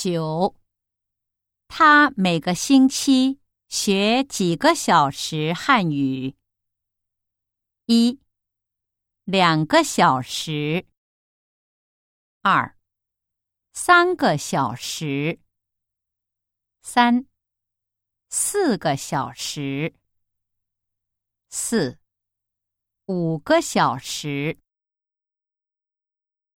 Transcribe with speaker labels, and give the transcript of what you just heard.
Speaker 1: 九。他每个星期学几个小时汉语。一。两个小时。二。三个小时。三。四个小时。四。五个小时。